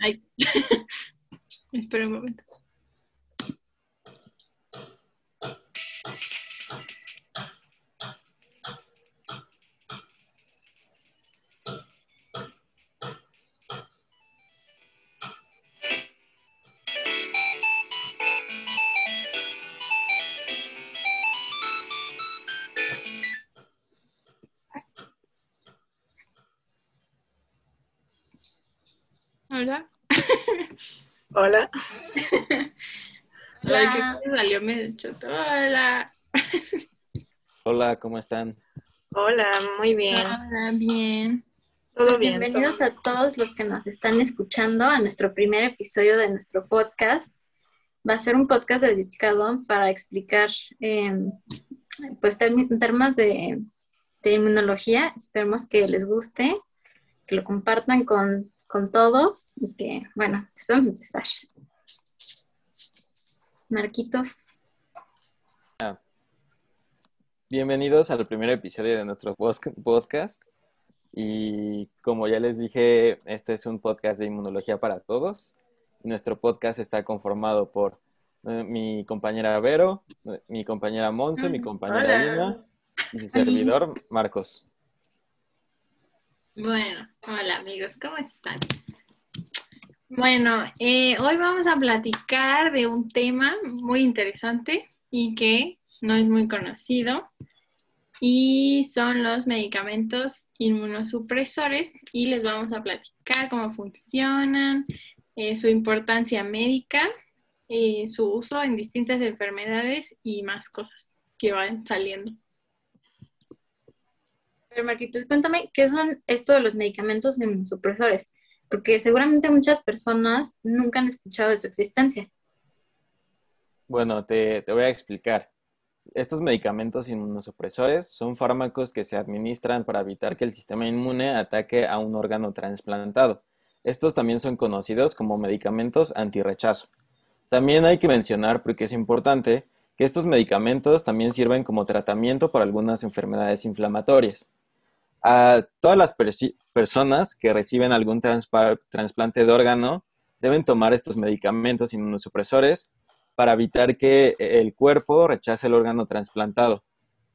Ay. Espera un momento. Hola. Hola. ¿qué salió medio choto? Hola. Hola, ¿cómo están? Hola, muy bien. Hola, bien. Todo bien. Bienvenidos todo a todos los que nos están escuchando a nuestro primer episodio de nuestro podcast. Va a ser un podcast dedicado para explicar, eh, pues, temas de, de inmunología. Esperemos que les guste, que lo compartan con, con todos y que, bueno, vamos a empezar. Marquitos. Bienvenidos al primer episodio de nuestro podcast. Y como ya les dije, este es un podcast de inmunología para todos. Nuestro podcast está conformado por eh, mi compañera Vero, mi compañera Monse, mi compañera Hola. Lina y su servidor Marcos. Bueno, hola amigos, ¿cómo están? Bueno, eh, hoy vamos a platicar de un tema muy interesante y que no es muy conocido y son los medicamentos inmunosupresores y les vamos a platicar cómo funcionan, eh, su importancia médica, eh, su uso en distintas enfermedades y más cosas que van saliendo. Marquitos, cuéntame, ¿qué son esto de los medicamentos inmunosupresores? Porque seguramente muchas personas nunca han escuchado de su existencia. Bueno, te, te voy a explicar. Estos medicamentos inmunosupresores son fármacos que se administran para evitar que el sistema inmune ataque a un órgano trasplantado. Estos también son conocidos como medicamentos antirrechazo. También hay que mencionar, porque es importante, que estos medicamentos también sirven como tratamiento para algunas enfermedades inflamatorias. A todas las personas que reciben algún trasplante de órgano deben tomar estos medicamentos inmunosupresores para evitar que el cuerpo rechace el órgano trasplantado.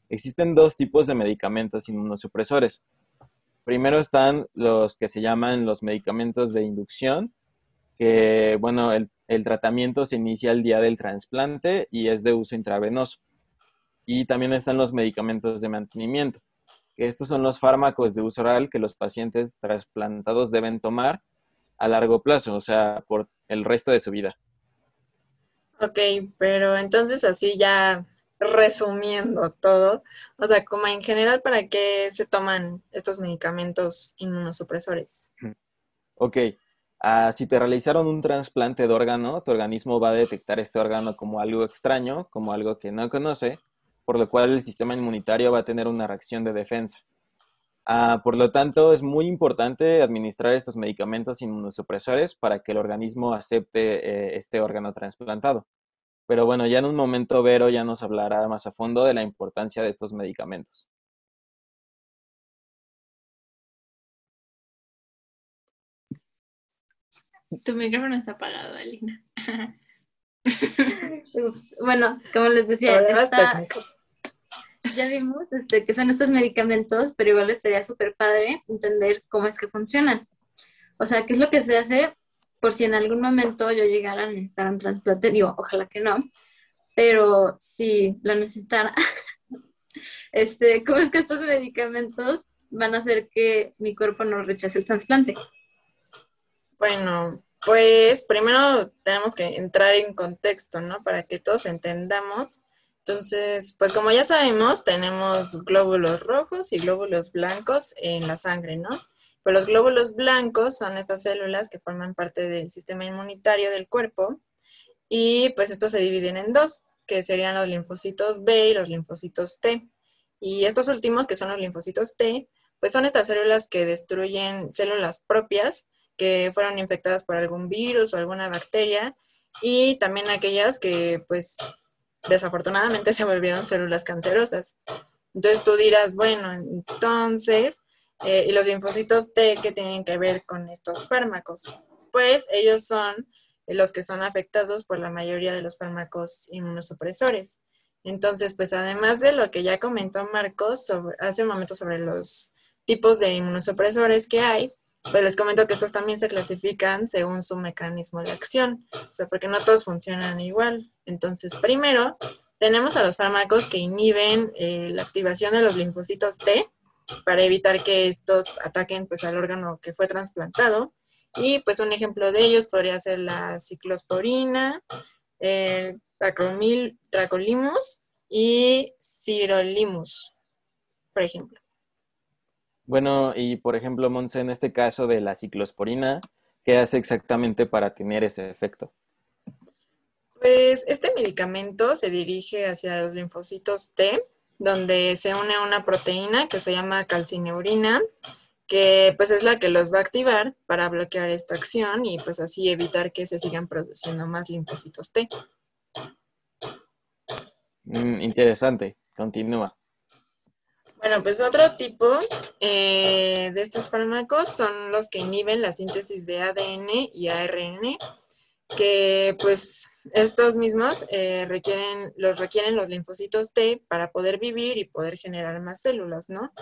Existen dos tipos de medicamentos inmunosupresores. Primero están los que se llaman los medicamentos de inducción, que, bueno, el, el tratamiento se inicia el día del trasplante y es de uso intravenoso. Y también están los medicamentos de mantenimiento, que estos son los fármacos de uso oral que los pacientes trasplantados deben tomar a largo plazo, o sea, por el resto de su vida. Ok, pero entonces así ya resumiendo todo, o sea, como en general, ¿para qué se toman estos medicamentos inmunosupresores? Ok, ah, si te realizaron un trasplante de órgano, tu organismo va a detectar este órgano como algo extraño, como algo que no conoce, por lo cual el sistema inmunitario va a tener una reacción de defensa. Ah, por lo tanto, es muy importante administrar estos medicamentos inmunosupresores para que el organismo acepte eh, este órgano trasplantado. Pero bueno, ya en un momento Vero ya nos hablará más a fondo de la importancia de estos medicamentos. Tu micrófono está apagado, Alina. Ups, Bueno, como les decía, esta- ya vimos este, que son estos medicamentos, pero igual estaría súper padre entender cómo es que funcionan. O sea, qué es lo que se hace por si en algún momento yo llegara a necesitar un trasplante. Digo, ojalá que no, pero si lo necesitara, este, ¿cómo es que estos medicamentos van a hacer que mi cuerpo no rechace el trasplante? Bueno, pues primero tenemos que entrar en contexto, ¿no? Para que todos entendamos. Entonces, pues como ya sabemos, tenemos glóbulos rojos y glóbulos blancos en la sangre, ¿no? Pues los glóbulos blancos son estas células que forman parte del sistema inmunitario del cuerpo y pues estos se dividen en dos, que serían los linfocitos B y los linfocitos T. Y estos últimos, que son los linfocitos T, pues son estas células que destruyen células propias que fueron infectadas por algún virus o alguna bacteria y también aquellas que pues desafortunadamente se volvieron células cancerosas. Entonces tú dirás, bueno, entonces, eh, ¿y los linfocitos T qué tienen que ver con estos fármacos? pues ellos son los que son afectados por la mayoría de los fármacos inmunosupresores. Entonces, pues además de lo que ya comentó Marcos hace un momento sobre los tipos de inmunosupresores que hay, pues les comento que estos también se clasifican según su mecanismo de acción, o sea, porque no todos funcionan igual. Entonces, primero, tenemos a los fármacos que inhiben eh, la activación de los linfocitos T para evitar que estos ataquen pues, al órgano que fue trasplantado. Y pues un ejemplo de ellos podría ser la ciclosporina, el tracolimus y sirolimus, por ejemplo. Bueno, y por ejemplo, Monse, en este caso de la ciclosporina, ¿qué hace exactamente para tener ese efecto? Pues este medicamento se dirige hacia los linfocitos T, donde se une a una proteína que se llama calcineurina, que pues es la que los va a activar para bloquear esta acción y pues así evitar que se sigan produciendo más linfocitos T. Mm, interesante, continúa. Bueno, pues otro tipo eh, de estos fármacos son los que inhiben la síntesis de ADN y ARN, que pues estos mismos eh, requieren, los requieren los linfocitos T para poder vivir y poder generar más células, ¿no?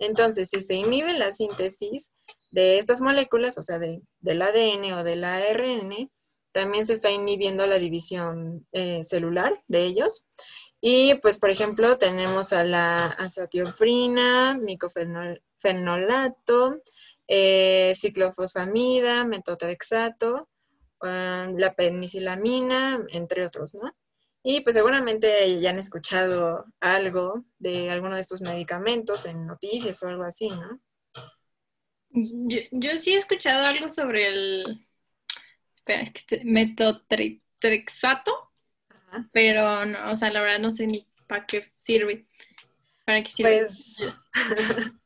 Entonces, si se inhibe la síntesis de estas moléculas, o sea, del ADN o del ARN, también se está inhibiendo la división eh, celular de ellos y pues, por ejemplo, tenemos a la azatioprina, micofenolato, eh, ciclofosfamida, metotrexato, um, la penicilamina, entre otros, ¿no? Y pues seguramente ya han escuchado algo de alguno de estos medicamentos en noticias o algo así, ¿no? Yo, sí he escuchado algo sobre el espera, metotrexato pero no, o sea, la verdad no sé ni para qué sirve. ¿Para qué sirve? Pues,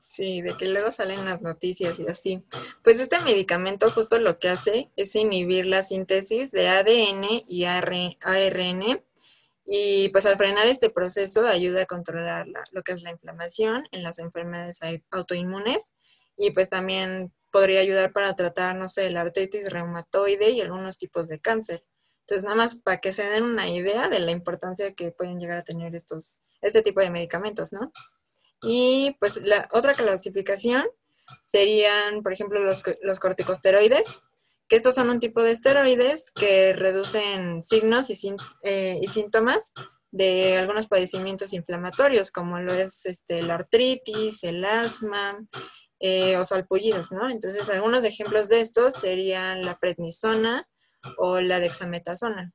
sí, de que luego salen las noticias y así. Pues este medicamento justo lo que hace es inhibir la síntesis de ADN y ARN y pues al frenar este proceso ayuda a controlar lo que es la inflamación en las enfermedades autoinmunes y pues también podría ayudar para tratar, no sé, la artritis reumatoide y algunos tipos de cáncer. Entonces, nada más para que se den una idea de la importancia que pueden llegar a tener estos, este tipo de medicamentos, ¿no? Y pues la otra clasificación serían, por ejemplo, los, los corticosteroides, que estos son un tipo de esteroides que reducen signos y, eh, y síntomas de algunos padecimientos inflamatorios, como lo es este, la artritis, el asma eh, o salpullidos, ¿no? Entonces, algunos ejemplos de estos serían la prednisona, o la dexametasona.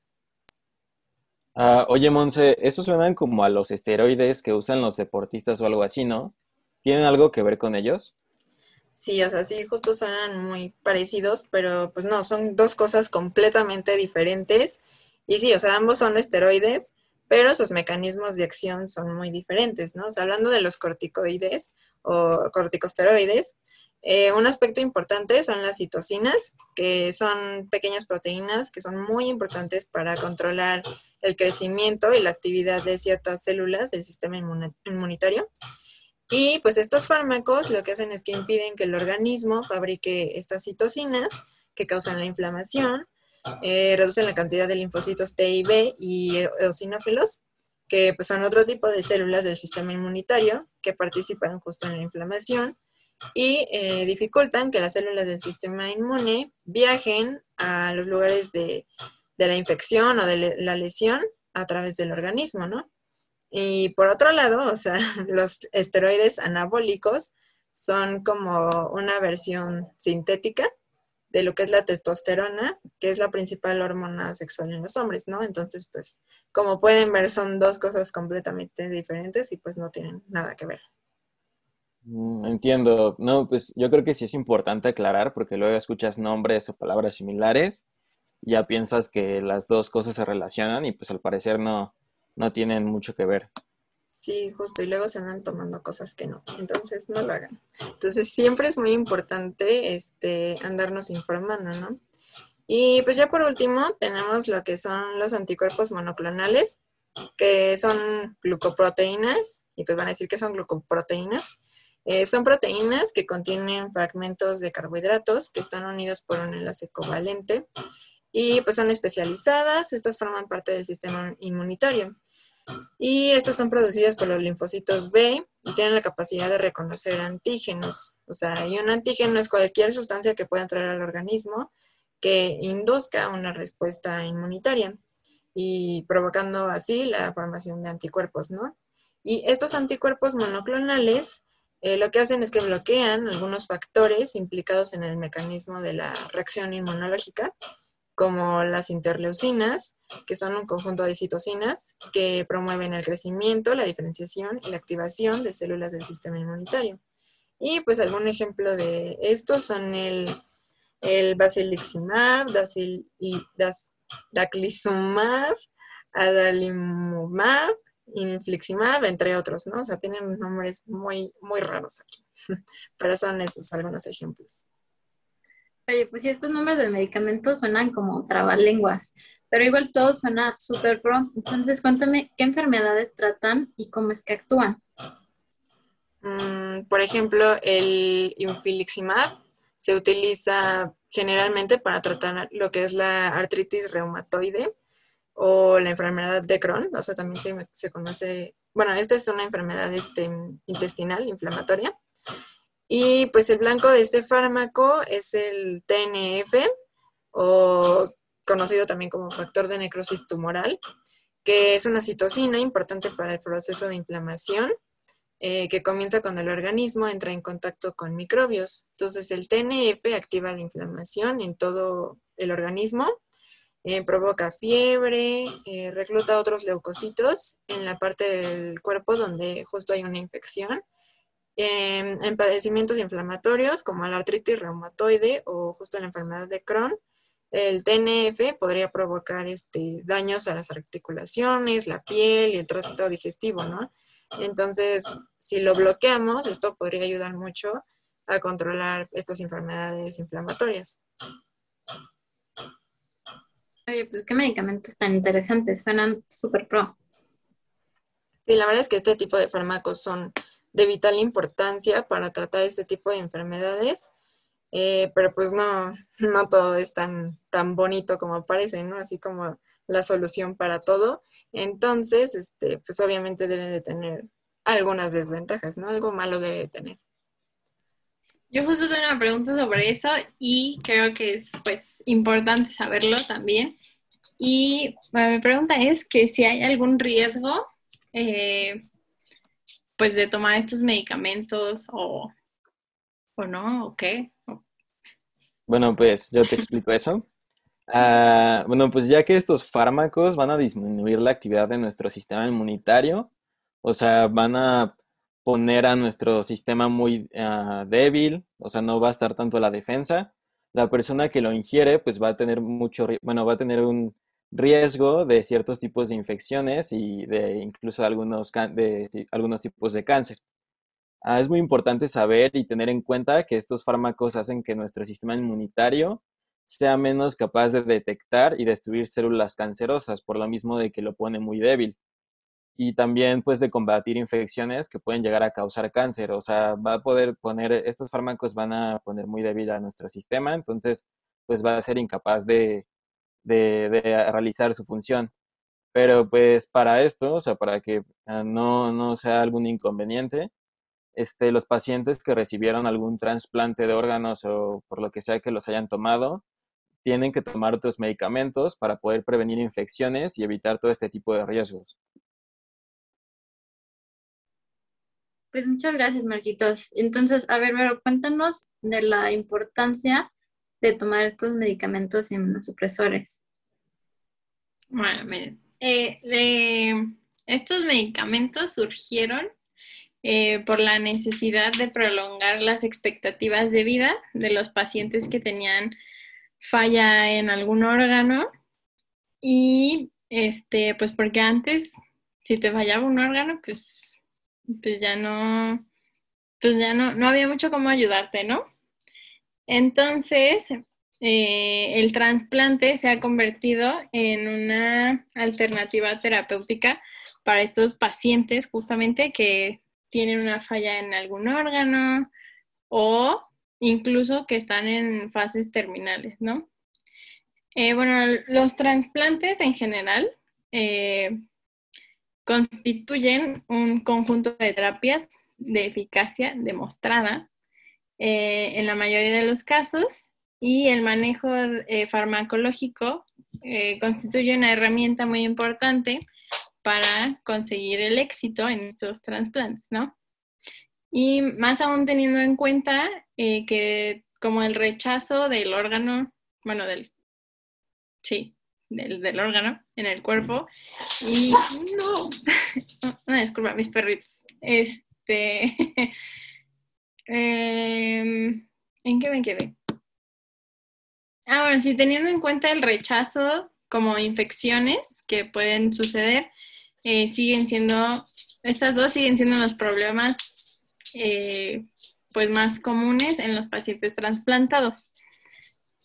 Ah, oye, Monse, esos suenan como a los esteroides que usan los deportistas o algo así, ¿no? ¿Tienen algo que ver con ellos? Sí, o sea, sí, justo suenan muy parecidos, pero pues no, son dos cosas completamente diferentes. Y sí, o sea, ambos son esteroides, pero sus mecanismos de acción son muy diferentes, ¿no? O sea, hablando de los corticoides o corticosteroides, eh, un aspecto importante son las citocinas, que son pequeñas proteínas que son muy importantes para controlar el crecimiento y la actividad de ciertas células del sistema inmunitario. Y pues estos fármacos lo que hacen es que impiden que el organismo fabrique estas citocinas que causan la inflamación, eh, reducen la cantidad de linfocitos T y B y eosinófilos, que pues, son otro tipo de células del sistema inmunitario que participan justo en la inflamación y eh, dificultan que las células del sistema inmune viajen a los lugares de, la infección o de la lesión a través del organismo, ¿no? Y por otro lado, o sea, los esteroides anabólicos son como una versión sintética de lo que es la testosterona, que es la principal hormona sexual en los hombres, ¿no? Entonces, pues, como pueden ver, son dos cosas completamente diferentes y pues no tienen nada que ver. Mm, entiendo. No, pues yo creo que sí es importante aclarar porque luego escuchas nombres o palabras similares ya piensas que las dos cosas se relacionan y pues al parecer no, no tienen mucho que ver. Sí, justo, y luego se andan tomando cosas que no, entonces no lo hagan. Entonces siempre es muy importante este, andarnos informando, ¿no? Y pues ya por último tenemos lo que son los anticuerpos monoclonales, que son glucoproteínas, y pues van a decir que son glucoproteínas, Eh, son proteínas que contienen fragmentos de carbohidratos que están unidos por un enlace covalente y pues son especializadas. Estas forman parte del sistema inmunitario. Y estas son producidas por los linfocitos B y tienen la capacidad de reconocer antígenos. O sea, y un antígeno es cualquier sustancia que pueda entrar al organismo que induzca una respuesta inmunitaria y provocando así la formación de anticuerpos, ¿no? Y estos anticuerpos monoclonales eh, lo que hacen es que bloquean algunos factores implicados en el mecanismo de la reacción inmunológica, como las interleucinas, que son un conjunto de citocinas que promueven el crecimiento, la diferenciación y la activación de células del sistema inmunitario. Y pues algún ejemplo de estos son el, el basiliximab, daclizumab, adalimumab, infliximab, entre otros, ¿no? O sea, tienen nombres muy, muy raros aquí, pero son esos algunos ejemplos. Oye, pues si estos nombres de medicamentos suenan como trabalenguas, pero igual todo suena súper pro. Entonces, cuéntame qué enfermedades tratan y cómo es que actúan. Mm, por ejemplo, el infliximab se utiliza generalmente para tratar lo que es la artritis reumatoide o la enfermedad de Crohn, o sea, también se, conoce, bueno, esta es una enfermedad este, intestinal inflamatoria. Y pues el blanco de este fármaco es el TNF, o conocido también como factor de necrosis tumoral, que es una citocina importante para el proceso de inflamación, eh, que comienza cuando el organismo entra en contacto con microbios. Entonces el TNF activa la inflamación en todo el organismo eh, provoca fiebre, eh, recluta otros leucocitos en la parte del cuerpo donde justo hay una infección. Em, en padecimientos inflamatorios como la artritis reumatoide o justo la enfermedad de Crohn, el TNF podría provocar este, daños a las articulaciones, la piel y el tracto digestivo, ¿no? Entonces, si lo bloqueamos, esto podría ayudar mucho a controlar estas enfermedades inflamatorias. Oye, pues qué medicamentos tan interesantes, suenan súper pro. Sí, la verdad es que este tipo de fármacos son de vital importancia para tratar este tipo de enfermedades, eh, pero pues no, no todo es tan, tan bonito como parece, ¿no? Así como la solución para todo. Entonces, este, pues obviamente debe de tener algunas desventajas, ¿no? Algo malo debe de tener. Yo justo tengo una pregunta sobre eso y creo que es pues importante saberlo también. Y mi pregunta es que si hay algún riesgo eh, pues de tomar estos medicamentos o, o no, o qué. Bueno, pues yo te explico eso. Ah, bueno, pues ya que estos fármacos van a disminuir la actividad de nuestro sistema inmunitario, o sea, van a poner a nuestro sistema muy ah, débil, o sea, no va a estar tanto la defensa. La persona que lo ingiere, pues va a tener mucho, bueno, va a tener un riesgo de ciertos tipos de infecciones y de incluso algunos, de, algunos tipos de cáncer. Ah, es muy importante saber y tener en cuenta que estos fármacos hacen que nuestro sistema inmunitario sea menos capaz de detectar y destruir células cancerosas, por lo mismo de que lo pone muy débil y también pues de combatir infecciones que pueden llegar a causar cáncer. O sea, va a poder poner, estos fármacos van a poner muy débil a nuestro sistema, entonces pues va a ser incapaz de, de, realizar su función. Pero pues para esto, o sea, para que ah, no, no sea algún inconveniente, este, los pacientes que recibieron algún trasplante de órganos o por lo que sea que los hayan tomado, tienen que tomar otros medicamentos para poder prevenir infecciones y evitar todo este tipo de riesgos. Pues muchas gracias, Marquitos. Entonces, a ver, pero cuéntanos de la importancia de tomar estos medicamentos inmunosupresores. Bueno, miren, eh, estos medicamentos surgieron eh, por la necesidad de prolongar las expectativas de vida de los pacientes que tenían falla en algún órgano y este, pues porque antes, si te fallaba un órgano, pues pues ya no, pues ya no, no había mucho cómo ayudarte, ¿no? Entonces, eh, el trasplante se ha convertido en una alternativa terapéutica para estos pacientes justamente que tienen una falla en algún órgano o incluso que están en fases terminales, ¿no? Eh, bueno, los trasplantes en general eh, constituyen un conjunto de terapias de eficacia demostrada eh, en la mayoría de los casos y el manejo farmacológico constituye una herramienta muy importante para conseguir el éxito en estos trasplantes, ¿no? Y más aún teniendo en cuenta que como el rechazo del órgano, bueno, del sí, del, órgano en el cuerpo. Y no, una disculpa, mis perritos. Este, em, ¿en qué me quedé? Ah, bueno, sí, teniendo en cuenta el rechazo como infecciones que pueden suceder, eh, siguen siendo, estas dos siguen siendo los problemas eh, pues más comunes en los pacientes trasplantados.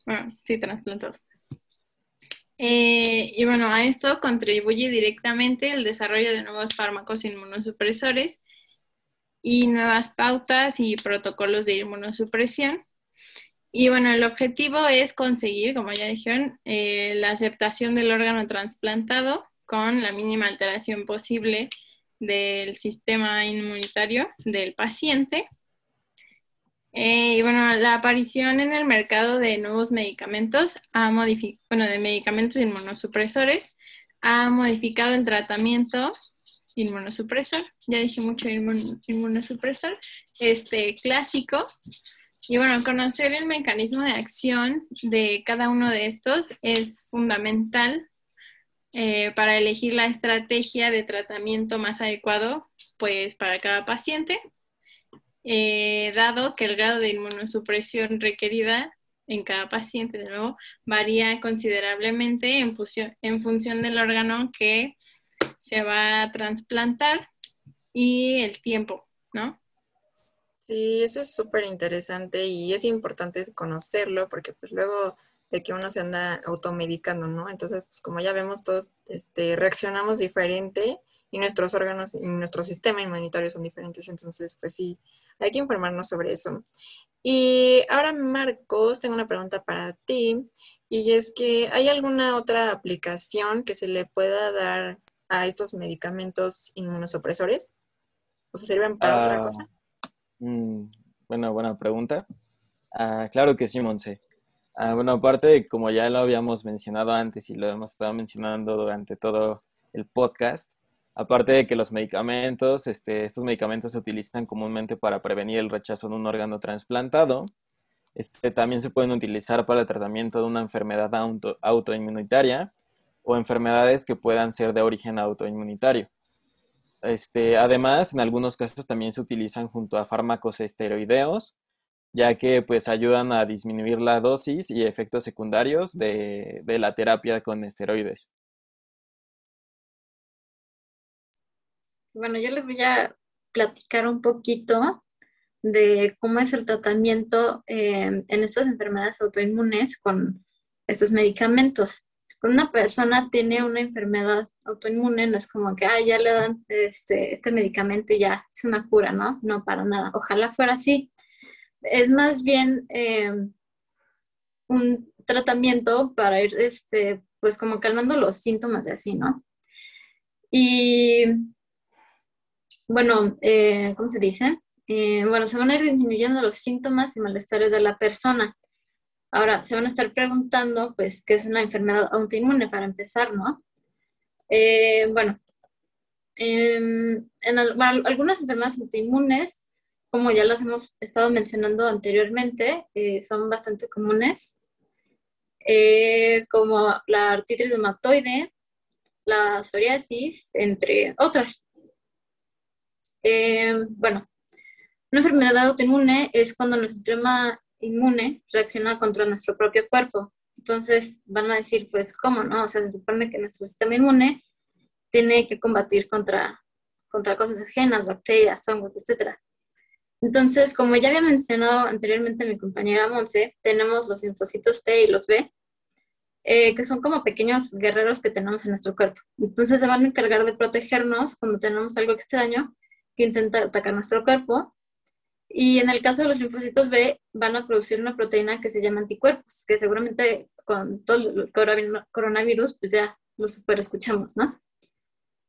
Bueno, sí, trasplantados. Eh, y bueno, a esto contribuye directamente el desarrollo de nuevos fármacos inmunosupresores y nuevas pautas y protocolos de inmunosupresión. Y bueno, el objetivo es conseguir, como ya dijeron, eh, la aceptación del órgano trasplantado con la mínima alteración posible del sistema inmunitario del paciente eh, y bueno, la aparición en el mercado de nuevos medicamentos, ha bueno, de medicamentos inmunosupresores, ha modificado el tratamiento inmunosupresor, ya dije mucho inmunosupresor, este clásico. Y bueno, conocer el mecanismo de acción de cada uno de estos es fundamental eh, para elegir la estrategia de tratamiento más adecuado pues para cada paciente eh, dado que el grado de inmunosupresión requerida en cada paciente, de nuevo, varía considerablemente en, en función del órgano que se va a trasplantar y el tiempo, ¿no? Sí, eso es súper interesante y es importante conocerlo porque pues luego de que uno se anda automedicando, ¿no? Entonces, pues como ya vemos, todos este, reaccionamos diferente y nuestros órganos y nuestro sistema inmunitario son diferentes, entonces, pues sí, hay que informarnos sobre eso. Y ahora, Marcos, tengo una pregunta para ti. Y es que, ¿hay alguna otra aplicación que se le pueda dar a estos medicamentos inmunosupresores? ¿O se sirven para otra ah, cosa? Mm, bueno, buena pregunta. Ah, claro que sí, Monse. Ah, bueno, aparte, como ya lo habíamos mencionado antes y lo hemos estado mencionando durante todo el podcast, Aparte de que los medicamentos, este, estos medicamentos se utilizan comúnmente para prevenir el rechazo de un órgano trasplantado. Este, también se pueden utilizar para el tratamiento de una enfermedad autoinmunitaria o enfermedades que puedan ser de origen autoinmunitario. Este, además, en algunos casos también se utilizan junto a fármacos esteroideos, ya que pues ayudan a disminuir la dosis y efectos secundarios de la terapia con esteroides. Bueno, yo les voy a platicar un poquito de cómo es el tratamiento eh, en estas enfermedades autoinmunes con estos medicamentos. Cuando una persona tiene una enfermedad autoinmune, no es como que, ah, ya le dan este, este medicamento y ya es una cura, ¿no? No, para nada. Ojalá fuera así. Es más bien eh, un tratamiento para ir, este, pues como calmando los síntomas de así, ¿no? Y bueno, eh, ¿cómo se dice? Eh, bueno, se van a ir disminuyendo los síntomas y malestares de la persona. Ahora, se van a estar preguntando, pues, ¿qué es una enfermedad autoinmune para empezar, no? Eh, bueno, en, algunas enfermedades autoinmunes, como ya las hemos estado mencionando anteriormente, son bastante comunes, como la artritis reumatoide, la psoriasis, entre otras. Eh, bueno, una enfermedad autoinmune es cuando nuestro sistema inmune reacciona contra nuestro propio cuerpo. Entonces van a decir, pues, ¿cómo no? O sea, se supone que nuestro sistema inmune tiene que combatir contra, contra cosas ajenas, bacterias, hongos, etc. Entonces, como ya había mencionado anteriormente mi compañera Monse, tenemos los linfocitos T y los B, eh, que son como pequeños guerreros que tenemos en nuestro cuerpo. Entonces se van a encargar de protegernos cuando tenemos algo extraño que intenta atacar nuestro cuerpo. Y en el caso de los linfocitos B, van a producir una proteína que se llama anticuerpos, que seguramente con todo el coronavirus, pues ya lo super escuchamos, ¿no?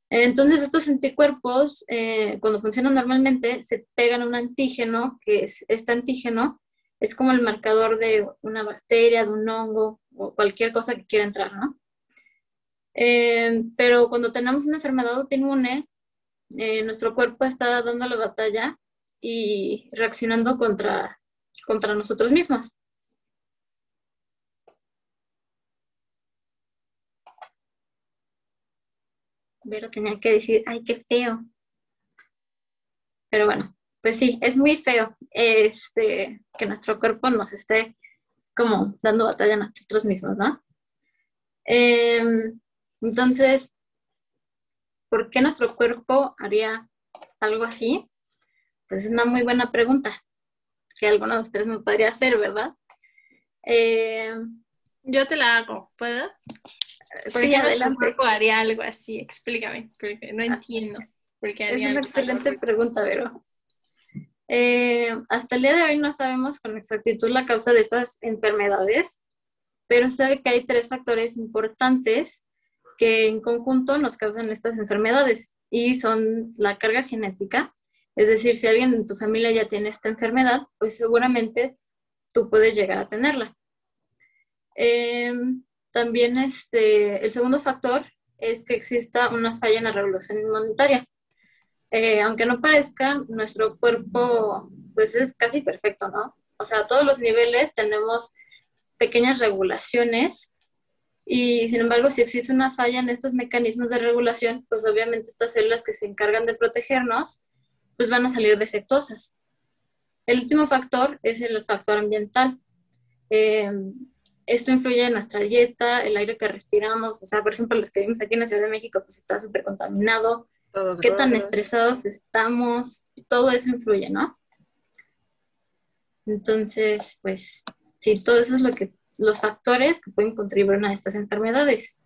Entonces, estos anticuerpos, eh, cuando funcionan normalmente, se pegan a un antígeno, que es este antígeno es como el marcador de una bacteria, de un hongo o cualquier cosa que quiera entrar, ¿no? Eh, pero cuando tenemos una enfermedad autoinmune, eh, nuestro cuerpo está dando la batalla y reaccionando contra, contra nosotros mismos. Pero tenía que decir, ay, qué feo. Pero bueno, pues sí, es muy feo este, que nuestro cuerpo nos esté como dando batalla a nosotros mismos, ¿no? Em, entonces, ¿por qué nuestro cuerpo haría algo así? Pues es una muy buena pregunta que alguno de ustedes me podría hacer, ¿verdad? Em, Yo te la hago, ¿puedo? ¿Por sí, qué adelante. cuerpo haría algo así? Explícame, porque no ah, entiendo. Por qué haría es una excelente pregunta, Vero. Eh, hasta el día de hoy no sabemos con exactitud la causa de estas enfermedades, pero se sabe que hay tres factores importantes que en conjunto nos causan estas enfermedades y son la carga genética, es decir, si alguien en tu familia ya tiene esta enfermedad, pues seguramente tú puedes llegar a tenerla. Eh, también este, el segundo factor es que exista una falla en la regulación inmunitaria. Eh, aunque no parezca, nuestro cuerpo pues es casi perfecto, ¿no? O sea, a todos los niveles tenemos pequeñas regulaciones y sin embargo, si existe una falla en estos mecanismos de regulación, pues obviamente estas células que se encargan de protegernos, pues van a salir defectuosas. El último factor es el factor ambiental. Eh, esto influye en nuestra dieta, el aire que respiramos, o sea, por ejemplo, los que vivimos aquí en la Ciudad de México, pues está súper contaminado, qué tan estresados estamos, todo eso influye, ¿no? Entonces, pues, sí, todo eso es lo que, los factores que pueden contribuir a estas enfermedades.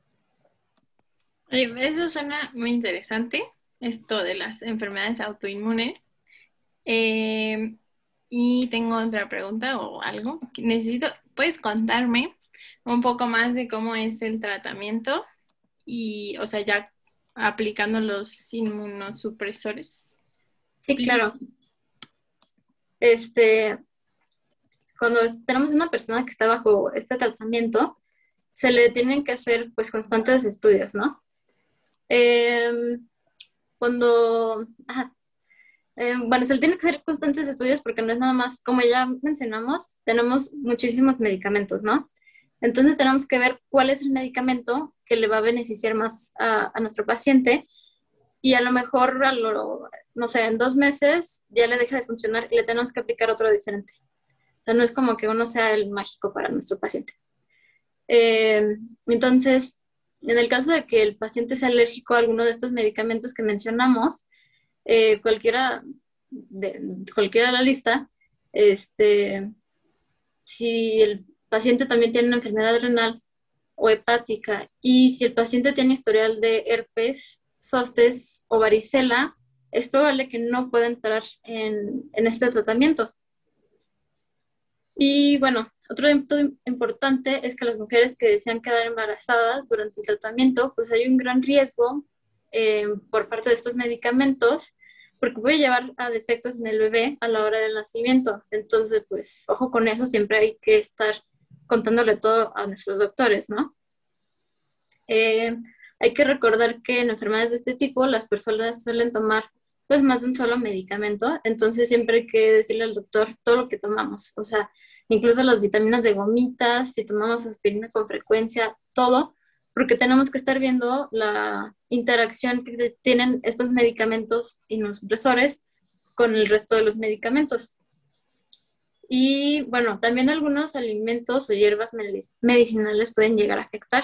Eso suena muy interesante, esto de las enfermedades autoinmunes. Eh, y tengo otra pregunta o algo. Necesito, ¿puedes contarme un poco más de cómo es el tratamiento? Y, o sea, ya aplicando los inmunosupresores. Sí, claro. Este, cuando tenemos una persona que está bajo este tratamiento, se le tienen que hacer pues constantes estudios, ¿no? Em, cuando, Em, bueno, se le tiene que hacer constantes estudios porque no es nada más, como ya mencionamos, tenemos muchísimos medicamentos, ¿no? Entonces tenemos que ver cuál es el medicamento que le va a beneficiar más a, nuestro paciente y a lo mejor, no sé, en dos meses ya le deja de funcionar y le tenemos que aplicar otro diferente. O sea, no es como que uno sea el mágico para nuestro paciente. Em, entonces, en el caso de que el paciente sea alérgico a alguno de estos medicamentos que mencionamos, eh, cualquiera, de, cualquiera de la lista, este, si el paciente también tiene una enfermedad renal o hepática y si el paciente tiene historial de herpes, sostes o varicela, es probable que no pueda entrar en, en este tratamiento. Y bueno, otro punto importante es que las mujeres que desean quedar embarazadas durante el tratamiento, pues hay un gran riesgo eh, por parte de estos medicamentos, porque puede llevar a defectos en el bebé a la hora del nacimiento. Entonces, pues, ojo con eso, siempre hay que estar contándole todo a nuestros doctores, ¿no? Eh, hay que recordar que en enfermedades de este tipo las personas suelen tomar pues más de un solo medicamento, entonces siempre hay que decirle al doctor todo lo que tomamos, o sea, incluso las vitaminas de gomitas, si tomamos aspirina con frecuencia, todo, porque tenemos que estar viendo la interacción que tienen estos medicamentos inmunosupresores con el resto de los medicamentos. Y bueno, también algunos alimentos o hierbas medicinales pueden llegar a afectar.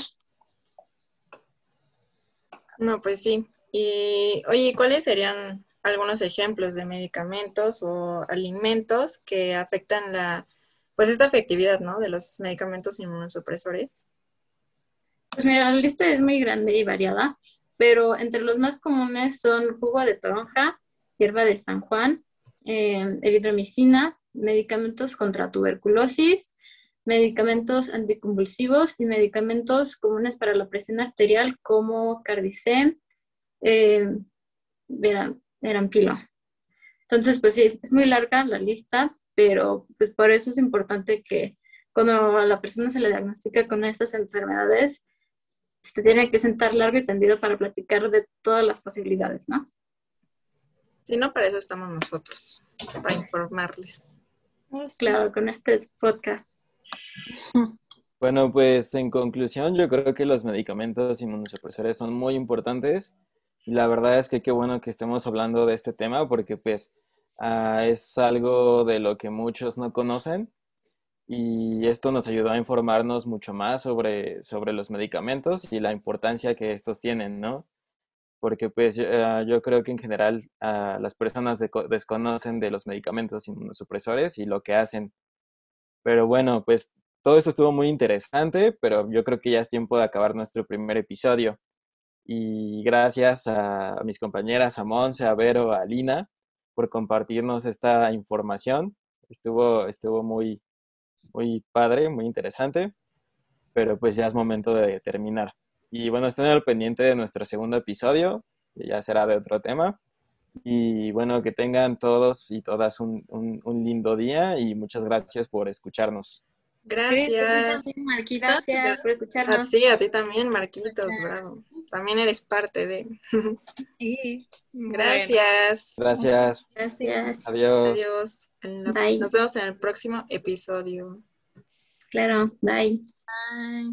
No, pues sí. Y oye, ¿cuáles serían algunos ejemplos de medicamentos o alimentos que afectan la, pues esta efectividad, ¿no? De los medicamentos inmunosupresores. Pues mira, la lista es muy grande y variada, pero entre los más comunes son jugo de toronja, hierba de San Juan, eh, eritromicina, medicamentos contra tuberculosis, medicamentos anticonvulsivos y medicamentos comunes para la presión arterial como Cardicem, eh. Entonces, pues sí, es muy larga la lista, pero pues por eso es importante que cuando a la persona se le diagnostica con estas enfermedades, se tiene que sentar largo y tendido para platicar de todas las posibilidades, ¿no? Si no, para eso estamos nosotros, para informarles. Claro, con este podcast. Bueno, pues en conclusión, yo creo que los medicamentos inmunosupresores son muy importantes. Y la verdad es que qué bueno que estemos hablando de este tema porque pues ah, es algo de lo que muchos no conocen y esto nos ayudó a informarnos mucho más sobre, sobre los medicamentos y la importancia que estos tienen, ¿no? Porque pues yo, ah, creo que en general ah, las personas desconocen de los medicamentos inmunosupresores y lo que hacen. Pero bueno, pues todo esto estuvo muy interesante, pero yo creo que ya es tiempo de acabar nuestro primer episodio. Y gracias a mis compañeras, a Monse, a Vero, a Lina, por compartirnos esta información. Estuvo, estuvo muy, muy padre, muy interesante, pero pues ya es momento de terminar. Y bueno, estén al pendiente de nuestro segundo episodio, que ya será de otro tema. Y bueno, que tengan todos y todas un, un, lindo día y muchas gracias por escucharnos. Gracias. Gracias por escucharnos. Sí, a ti también, Marquitos, bravo. También eres parte de. Sí. Gracias. Gracias. Gracias. Adiós. Adiós. Nos vemos en el próximo episodio. Claro, bye. Bye.